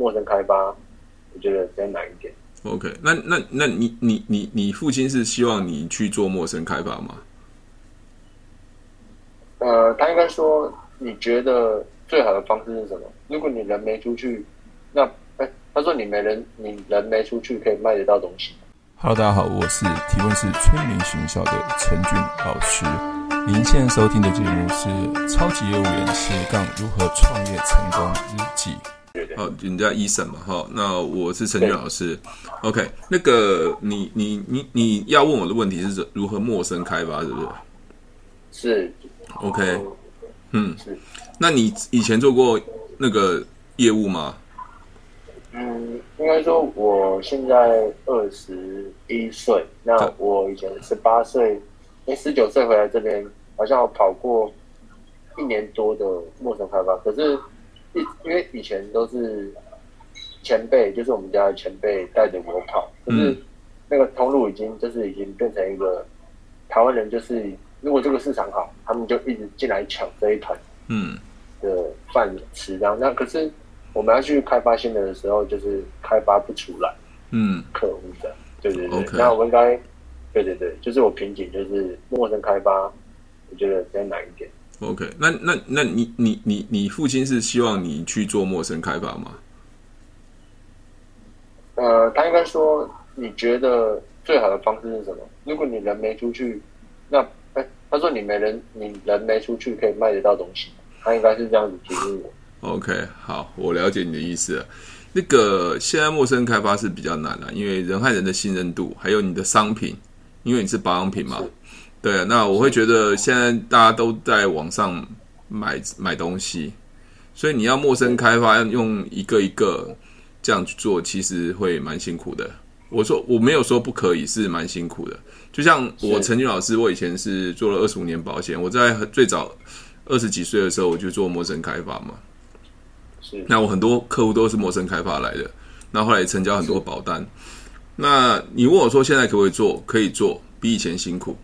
陌生开发，我觉得比较难一点。OK，那那那你你你你父亲是希望你去做陌生开发吗？呃，他应该说，你觉得最好的方式是什么？如果你人没出去，那哎、欸，他说你没人，你人没出去可以卖得到东西。Hello，大家好，我是提问是催眠学校的陈俊老师。您现在收听的节目是《超级业务员斜杠如何创业成功日记》。好，人家 Eason 嘛，好，那我是陈俊老师。OK，那个你你你你要问我的问题是如何陌生开发，是不是？是。OK，嗯，是。那你以前做过那个业务吗？嗯，应该说我现在二十一岁，那我以前十八岁，哎，十九岁回来这边，好像我跑过一年多的陌生开发。可是，一因为以前都是前辈，就是我们家的前辈带着我跑，就是那个通路已经就是已经变成一个台湾人就是。如果这个市场好，他们就一直进来抢这一盘，嗯，的饭吃。然后，那可是我们要去开发新的的时候，就是开发不出来，嗯，客户的，对对对。那我应该，对对对，就是我瓶颈就是陌生开发，我觉得比较难一点。OK，那那那你你你你父亲是希望你去做陌生开发吗？呃，他应该说，你觉得最好的方式是什么？如果你人没出去，那哎。他说：“你没人，你人没出去，可以卖得到东西。”他应该是这样子提醒我。OK，好，我了解你的意思了。那个现在陌生开发是比较难了，因为人和人的信任度，还有你的商品，因为你是保养品嘛。对啊，那我会觉得现在大家都在网上买买东西，所以你要陌生开发，要用一个一个这样去做，其实会蛮辛苦的。我说我没有说不可以，是蛮辛苦的。就像我陈俊老师，我以前是做了二十五年保险。我在最早二十几岁的时候，我就做陌生开发嘛。是。那我很多客户都是陌生开发来的。那后来成交很多保单。那你问我说现在可不可以做？可以做，比以前辛苦。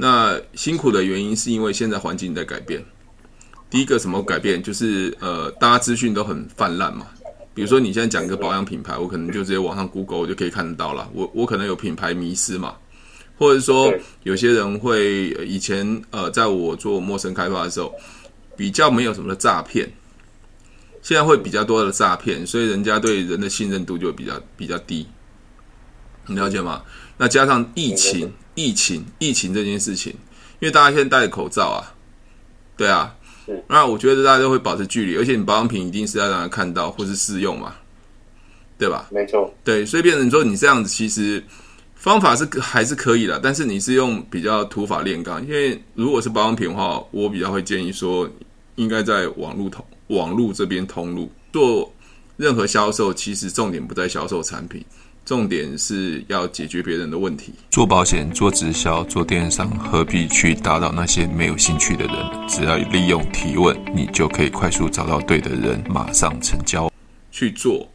那辛苦的原因是因为现在环境在改变。第一个什么改变？就是呃，大家资讯都很泛滥嘛。比如说，你现在讲一个保养品牌，我可能就直接网上 Google 我就可以看得到了。我我可能有品牌迷失嘛，或者说有些人会以前呃，在我做陌生开发的时候，比较没有什么的诈骗，现在会比较多的诈骗，所以人家对人的信任度就比较比较低。你了解吗？那加上疫情，疫情，疫情这件事情，因为大家现在戴着口罩啊，对啊。那我觉得大家都会保持距离，而且你保养品一定是要让人看到或是试用嘛，对吧？没错，对，所以变成说你这样子，其实方法是还是可以的，但是你是用比较土法炼钢。因为如果是保养品的话，我比较会建议说，应该在网络通网络这边通路做任何销售，其实重点不在销售产品。重点是要解决别人的问题。做保险、做直销、做电商，何必去打扰那些没有兴趣的人？只要利用提问，你就可以快速找到对的人，马上成交。去做。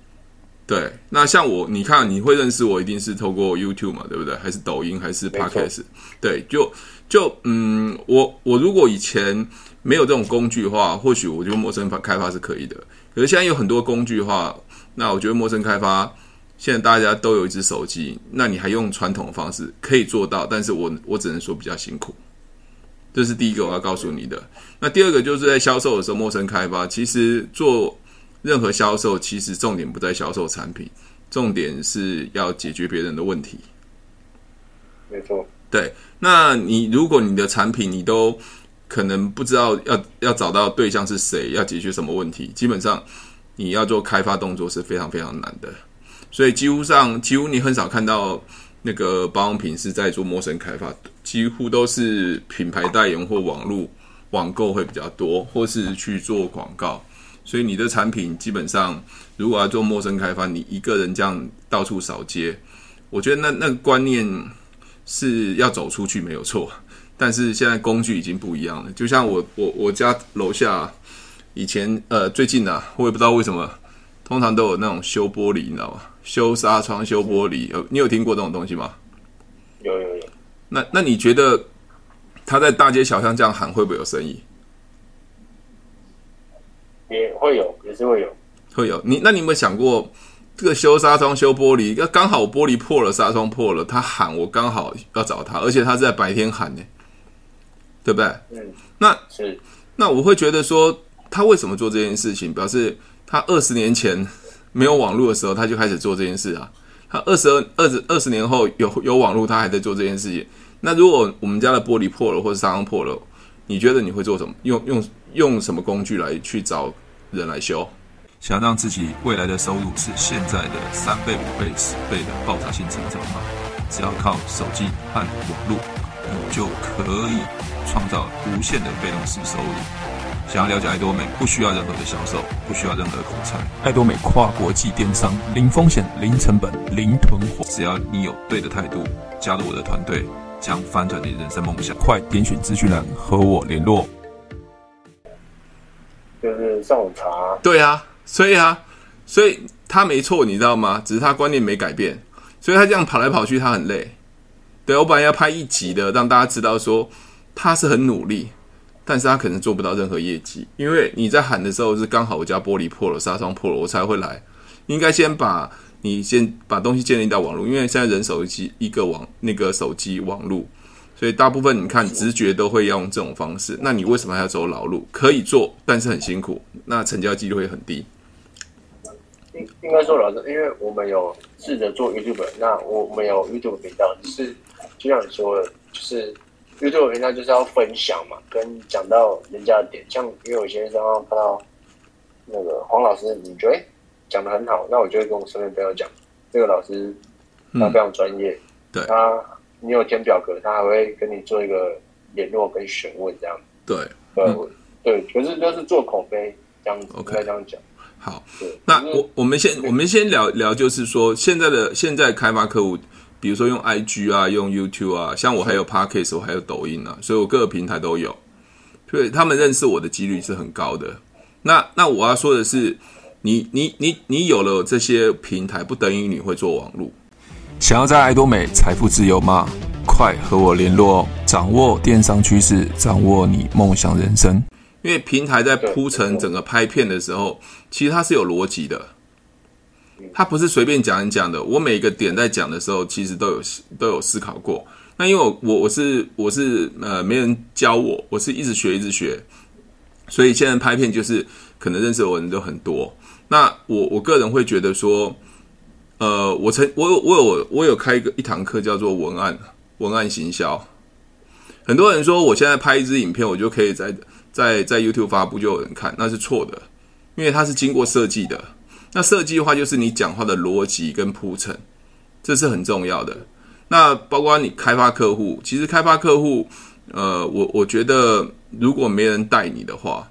对，那像我，你看你会认识我，一定是透过 YouTube 嘛，对不对？还是抖音，还是 Podcast？对，就就嗯，我我如果以前没有这种工具的话，或许我觉得陌生开发是可以的。可是现在有很多工具的话，那我觉得陌生开发。现在大家都有一只手机，那你还用传统的方式可以做到，但是我我只能说比较辛苦。这是第一个我要告诉你的。那第二个就是在销售的时候，陌生开发，其实做任何销售，其实重点不在销售产品，重点是要解决别人的问题。没错。对，那你如果你的产品你都可能不知道要要找到对象是谁，要解决什么问题，基本上你要做开发动作是非常非常难的。所以几乎上，几乎你很少看到那个保养品是在做陌生开发，几乎都是品牌代言或网络网购会比较多，或是去做广告。所以你的产品基本上，如果要做陌生开发，你一个人这样到处扫街，我觉得那那个观念是要走出去没有错。但是现在工具已经不一样了，就像我我我家楼下以前呃最近啊，我也不知道为什么，通常都有那种修玻璃，你知道吗？修纱窗、修玻璃，有你有听过这种东西吗？有有有。那那你觉得他在大街小巷这样喊会不会有生意？也会有，也是会有。会有你，那你有没有想过，这个修纱窗、修玻璃，要刚好玻璃破了，纱窗破了，他喊我刚好要找他，而且他是在白天喊呢，对不对？嗯，那是，那我会觉得说，他为什么做这件事情？表示他二十年前没有网络的时候，他就开始做这件事啊。他二十二、二十二十年后有有网络，他还在做这件事情。那如果我们家的玻璃破了，或者纱窗破了，你觉得你会做什么？用用用什么工具来去找人来修？想让自己未来的收入是现在的三倍、五倍、十倍的爆炸性成长吗？只要靠手机和网络，你就可以创造无限的被动式收入。想要了解爱多美，不需要任何的销售，不需要任何的口才。爱多美跨国际电商，零风险、零成本、零囤货。只要你有对的态度，加入我的团队，将翻转你人生梦想。快点选资讯栏和我联络。就是上午茶。对啊。所以啊，所以他没错，你知道吗？只是他观念没改变，所以他这样跑来跑去，他很累。对，我本来要拍一集的，让大家知道说他是很努力，但是他可能做不到任何业绩，因为你在喊的时候是刚好我家玻璃破了，纱窗破了，我才会来。应该先把你先把东西建立到网络，因为现在人手机一个网那个手机网络，所以大部分你看直觉都会用这种方式。那你为什么还要走老路？可以做，但是很辛苦，那成交几率会很低。应应该说，老师，因为我们有试着做 YouTube，那我们有 YouTube 频道，就是就像你说的，就是 YouTube 频道就是要分享嘛，跟讲到人家的点。像因为有些时候看到那个黄老师，你觉得讲的很好，那我就会跟我身边朋友讲，这个老师他非常专业，嗯、对，他你有填表格，他还会跟你做一个联络跟询问这样。对，对，嗯、对，可是就是做口碑这样子该这样讲。好，那我我们先我们先聊聊，就是说现在的现在开发客户，比如说用 IG 啊，用 YouTube 啊，像我还有 Podcast，我还有抖音啊，所以我各个平台都有，所以他们认识我的几率是很高的。那那我要说的是，你你你你有了这些平台，不等于你会做网络。想要在爱多美财富自由吗？快和我联络哦！掌握电商趋势，掌握你梦想人生。因为平台在铺陈整个拍片的时候，其实它是有逻辑的，它不是随便讲一讲的。我每个点在讲的时候，其实都有都有思考过。那因为我我我是我是呃没人教我，我是一直学一直学，所以现在拍片就是可能认识我的人都很多。那我我个人会觉得说，呃，我曾我有我有我有开一个一堂课叫做文案文案行销。很多人说我现在拍一支影片，我就可以在。在在 YouTube 发布就有人看，那是错的，因为它是经过设计的。那设计的话，就是你讲话的逻辑跟铺陈，这是很重要的。那包括你开发客户，其实开发客户，呃，我我觉得如果没人带你的话，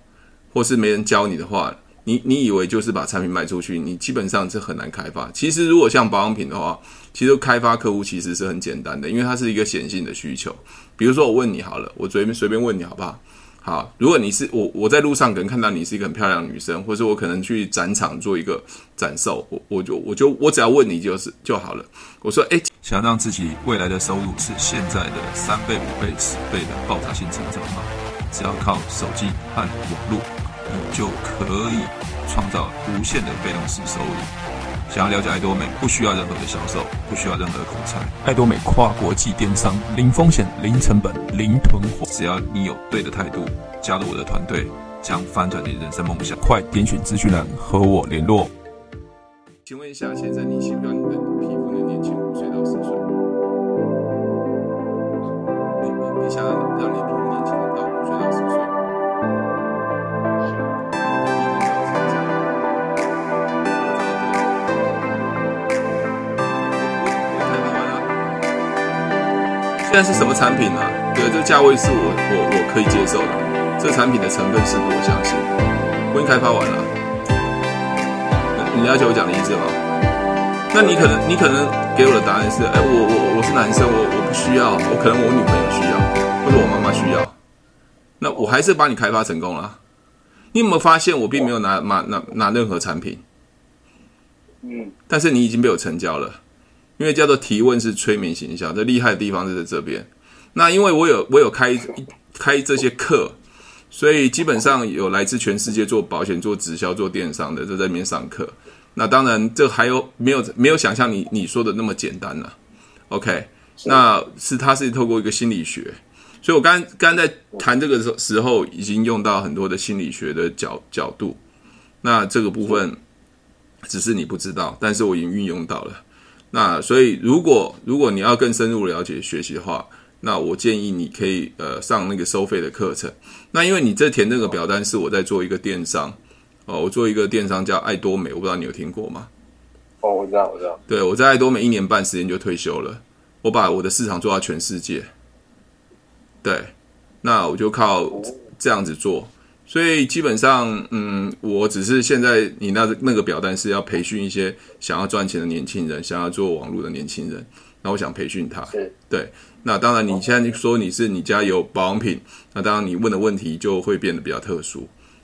或是没人教你的话，你你以为就是把产品卖出去，你基本上是很难开发。其实如果像保养品的话，其实开发客户其实是很简单的，因为它是一个显性的需求。比如说我问你好了，我随便随便问你好不好？好，如果你是我，我在路上可能看到你是一个很漂亮的女生，或者我可能去展场做一个展售，我我就我就我只要问你就是就好了。我说，哎，想让自己未来的收入是现在的三倍、五倍、十倍的爆炸性成长吗？只要靠手机和网络，你就可以创造无限的被动式收入。想要了解爱多美，不需要任何的销售，不需要任何的口才。爱多美跨国际电商，零风险、零成本、零囤货。只要你有对的态度，加入我的团队，将翻转你人生梦想。快点选资讯栏和我联络。请问一下，先生你喜欢你的现在是什么产品呢、啊？对，这个价位是我我我可以接受的。这个产品的成分是我相信。我已经开发完了，你了解我讲的意思吗？那你可能你可能给我的答案是：哎，我我我是男生，我我不需要，我可能我女朋友需要，或者我妈妈需要。那我还是帮你开发成功了。你有没有发现我并没有拿拿拿拿任何产品？嗯，但是你已经被我成交了。因为叫做提问是催眠行销，这厉害的地方就在这边。那因为我有我有开开这些课，所以基本上有来自全世界做保险、做直销、做电商的，都在里面上课。那当然，这还有没有没有想象你你说的那么简单呢、啊？OK，那是它是透过一个心理学，所以我刚刚在谈这个时时候，已经用到很多的心理学的角角度。那这个部分只是你不知道，但是我已经运用到了。那所以，如果如果你要更深入了解学习的话，那我建议你可以呃上那个收费的课程。那因为你这填这个表单是我在做一个电商哦，我做一个电商叫爱多美，我不知道你有听过吗？哦，我知道，我知道。对，我在爱多美一年半时间就退休了，我把我的市场做到全世界。对，那我就靠这样子做，所以基本上嗯，我只是现在你那那个表单是要培训一些想要赚钱的年轻人，想要做网络的年轻人，那我想培训他，对。那当然，你现在说你是你家有保养品，那当然你问的问题就会变得比较特殊，